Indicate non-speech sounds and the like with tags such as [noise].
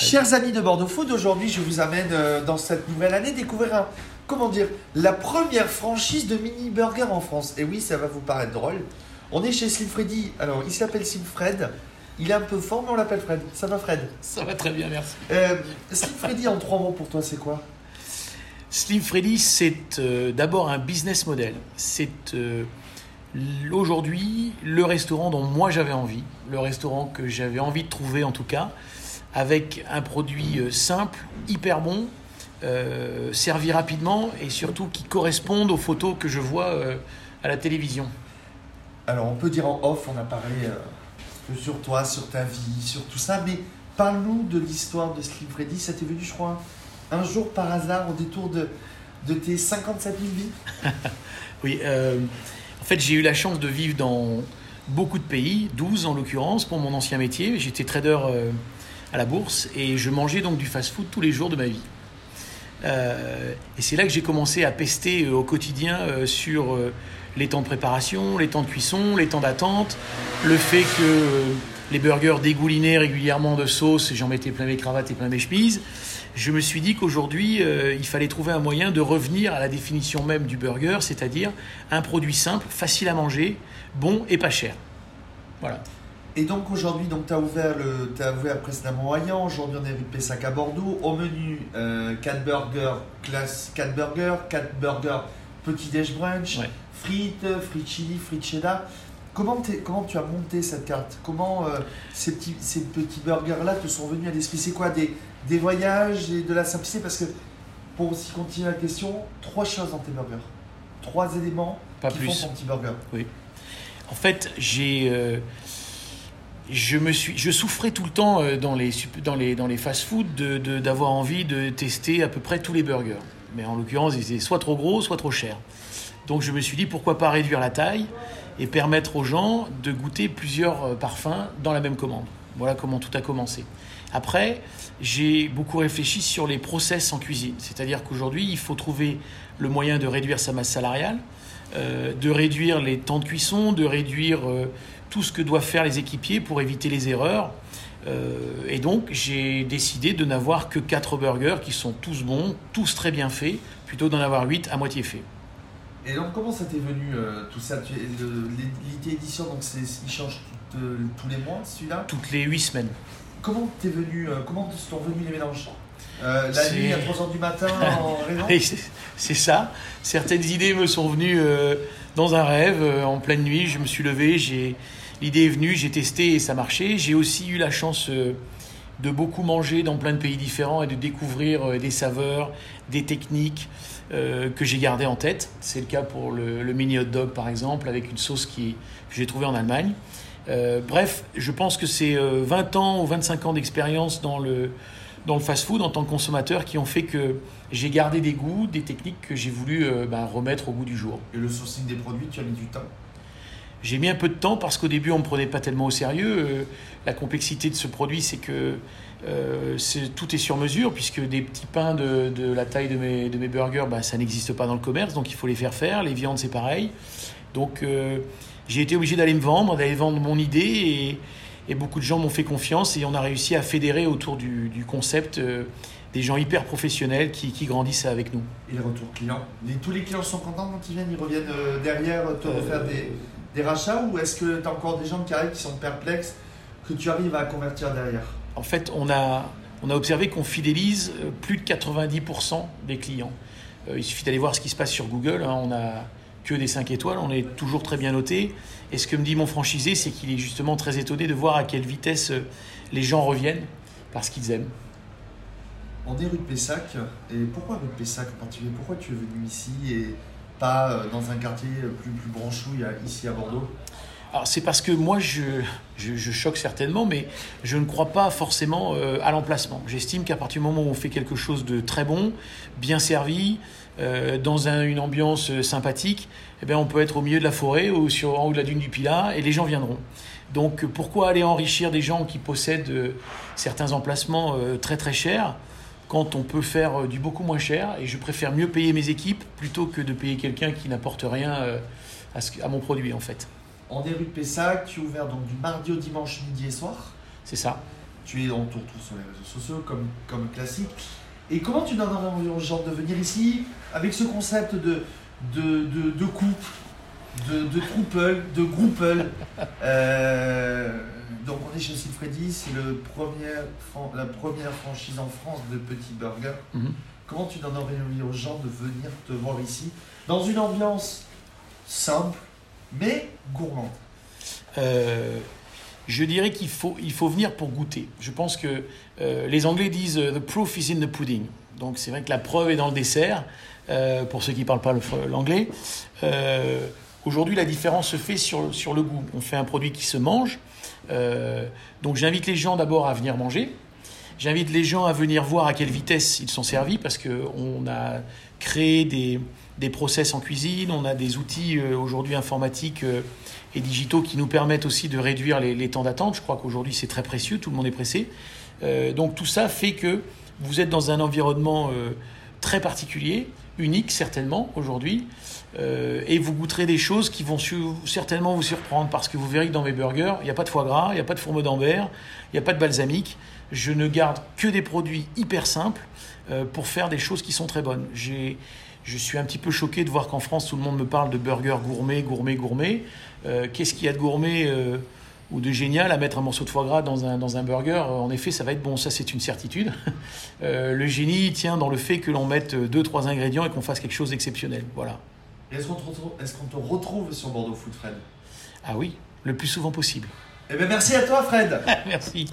Chers amis de Bordeaux Food, aujourd'hui je vous amène euh, dans cette nouvelle année découvrir un, comment dire, la première franchise de mini burger en France. Et oui, ça va vous paraître drôle. On est chez Slim Freddy. Alors, il s'appelle Slim Fred. Il est un peu fort, mais on l'appelle Fred. Ça va, Fred? Ça va très bien, merci. Euh, Slim Freddy, en trois mots pour toi, c'est quoi? Slim Freddy, c'est euh, d'abord un business model. C'est euh, aujourd'hui le restaurant dont moi j'avais envie, le restaurant que j'avais envie de trouver en tout cas, avec un produit euh, simple, hyper bon, euh, servi rapidement et surtout qui corresponde aux photos que je vois euh, à la télévision. Alors, on peut dire en off, on a parlé euh, un peu sur toi, sur ta vie, sur tout ça, mais parle-nous de l'histoire de Slim Freddy. Ça t'est venu, je crois, un jour par hasard, au détour de, de tes 57 000 vies? [laughs] Oui, en fait j'ai eu la chance de vivre dans beaucoup de pays, 12 en l'occurrence pour mon ancien métier. J'étais trader à la bourse et je mangeais donc du fast-food tous les jours de ma vie. Euh, et c'est là que j'ai commencé à pester euh, au quotidien euh, sur les temps de préparation, les temps de cuisson, les temps d'attente, le fait que les burgers dégoulinaient régulièrement de sauce, et j'en mettais plein mes cravates et plein mes chemises. Je me suis dit qu'aujourd'hui, il fallait trouver un moyen de revenir à la définition même du burger, c'est-à-dire un produit simple, facile à manger, bon et pas cher. Voilà. Et donc aujourd'hui, donc tu as ouvert le, as ouvert précédemment à aujourd'hui on est rue Pessac à Bordeaux. Au menu, 4 burgers classe 4 burgers, 4 burgers petit déj brunch, Ouais. frites, frites chili, frites cheddar. Comment, comment tu as monté cette carte? Comment euh, ces petits, ces petits burgers-là te sont venus à l'esprit? C'est quoi des, des voyages et de la simplicité? Parce que pour aussi continuer la question, trois choses dans tes burgers. Trois éléments Pas qui plus. font ton petit burger. En fait, j'ai, euh, je me suis, je souffrais tout le temps euh, dans les dans les dans les fast-food d'avoir envie de tester à peu près tous les burgers. Mais en l'occurrence, ils étaient soit trop gros, soit trop chers. Donc je me suis dit pourquoi pas réduire la taille et permettre aux gens de goûter plusieurs euh, parfums dans la même commande. Voilà comment tout a commencé. Après, j'ai beaucoup réfléchi sur les process en cuisine. C'est-à-dire qu'aujourd'hui, il faut trouver le moyen de réduire sa masse salariale, euh, de réduire les temps de cuisson, de réduire euh, tout ce que doivent faire les équipiers pour éviter les erreurs. Euh, et donc, j'ai décidé de n'avoir que 4 burgers qui sont tous bons, tous très bien faits, plutôt d'en avoir 8 à moitié faits. Et donc, comment ça t'est venu tout ça? L'Elite Édition, donc il change tout, tous les mois celui-là? Toutes les 8 semaines. Comment t'es venu euh, Comment sont venus les mélanges? Euh, La nuit à 3h du matin [laughs] en c'est ça. Certaines idées me sont venues euh, dans un rêve, euh, en pleine nuit. Je me suis levé, j'ai l'idée est venue, j'ai testé et ça marchait. J'ai aussi eu la chance de beaucoup manger dans plein de pays différents et de découvrir des saveurs, des techniques que j'ai gardées en tête. C'est le cas pour le, le mini hot dog par exemple, avec une sauce qui, que j'ai trouvée en Allemagne. Euh, bref, je pense que c'est euh, 20 ans ou 25 ans d'expérience dans le, dans le fast-food en tant que consommateur qui ont fait que j'ai gardé des goûts, des techniques que j'ai voulu euh, ben, remettre au goût du jour. Et le sourcing des produits, tu as mis du temps? J'ai mis un peu de temps parce qu'au début on ne me prenait pas tellement au sérieux. Euh, la complexité de ce produit, c'est que euh, tout est sur mesure puisque des petits pains de, de la taille de mes, de mes burgers, ben, ça n'existe pas dans le commerce, donc il faut les faire faire. Les viandes, c'est pareil. Donc euh, j'ai été obligé d'aller me vendre, d'aller vendre mon idée et, et beaucoup de gens m'ont fait confiance et on a réussi à fédérer autour du, du concept euh, des gens hyper professionnels qui, qui grandissent avec nous. Et les retours clients Les- Tous les clients sont contents quand ils viennent Ils reviennent derrière te refaire des, des rachats Ou est-ce que tu as encore des gens qui arrivent qui sont perplexes que tu arrives à convertir derrière? En fait, on a, on a observé qu'on fidélise euh, plus de 90% des clients. Euh, il suffit d'aller voir ce qui se passe sur Google. hein, on n'a que des 5 étoiles, on est toujours très bien noté. Et ce que me dit mon franchisé, c'est qu'il est justement très étonné de voir à quelle vitesse euh, les gens reviennent parce qu'ils aiment. On est rue de Pessac. Et pourquoi rue de Pessac en particulier? Pourquoi tu es venu ici et pas euh, dans un quartier plus, plus branchouille ici à Bordeaux Alors c'est parce que moi je, je, choque certainement, mais je ne crois pas forcément euh, à l'emplacement. J'estime qu'à partir du moment où on fait quelque chose de très bon, bien servi, euh, dans un- une ambiance sympathique, eh bien on peut être au milieu de la forêt ou sur, en haut de la dune du Pilat et les gens viendront. Donc pourquoi aller enrichir des gens qui possèdent certains emplacements très très chers? Quand on peut faire euh, du beaucoup moins cher et je préfère mieux payer mes équipes plutôt que de payer quelqu'un qui n'apporte rien euh, à, ce- à mon produit en fait. Est rue de Pessac, tu es ouvert donc du mardi au dimanche midi et soir. C'est ça. Tu es, te retrouve sur les réseaux sociaux comme, comme classique. Et comment tu donnes envie aux gens de venir ici avec ce concept de, de, de, de coupe, de, de trouple, de grouple euh, Donc on est chez Freddy, c'est le premier, fran- la première franchise en France de petits burgers. Mhm. Comment tu donnes envie aux gens de venir te voir ici? Dans une ambiance simple mais gourmande Euh, je dirais qu'il faut, il faut venir pour goûter. Je pense que euh, les Anglais disent The proof is in the pudding. Donc c'est vrai que la preuve est dans le dessert, euh, pour ceux qui ne parlent pas l'anglais. Euh, Aujourd'hui, la différence se fait sur, sur le goût. On fait un produit qui se mange. Euh, donc j'invite les gens d'abord à venir manger. J'invite les gens à venir voir à quelle vitesse ils sont servis parce qu'on a créé des, des process en cuisine, on a des outils euh, aujourd'hui informatiques euh, et digitaux qui nous permettent aussi de réduire les, temps d'attente. Je crois qu'aujourd'hui c'est très précieux, tout le monde est pressé. Donc tout ça fait que vous êtes dans un environnement très particulier, unique certainement aujourd'hui, euh, et vous goûterez des choses qui vont certainement vous surprendre parce que vous verrez que dans mes burgers, il n'y a pas de foie gras, il n'y a pas de fourmeau d'Ambert, il n'y a pas de balsamique. Je ne garde que des produits hyper simples euh, pour faire des choses qui sont très bonnes. Je suis un petit peu choqué de voir qu'en France, tout le monde me parle de burger gourmet, gourmet, gourmet. Euh, Qu'est-ce qu'il y a de gourmet ou de génial à mettre un morceau de foie gras dans un, dans un burger En effet, ça va être bon, ça c'est une certitude. [laughs] Euh, le génie tient dans le fait que l'on mette deux, trois ingrédients et qu'on fasse quelque chose d'exceptionnel. Voilà. Est-ce qu'on te, retrouve- te retrouve sur Bordeaux Food Fred? Ah oui, le plus souvent possible. Eh bien merci à toi Fred [laughs] Merci.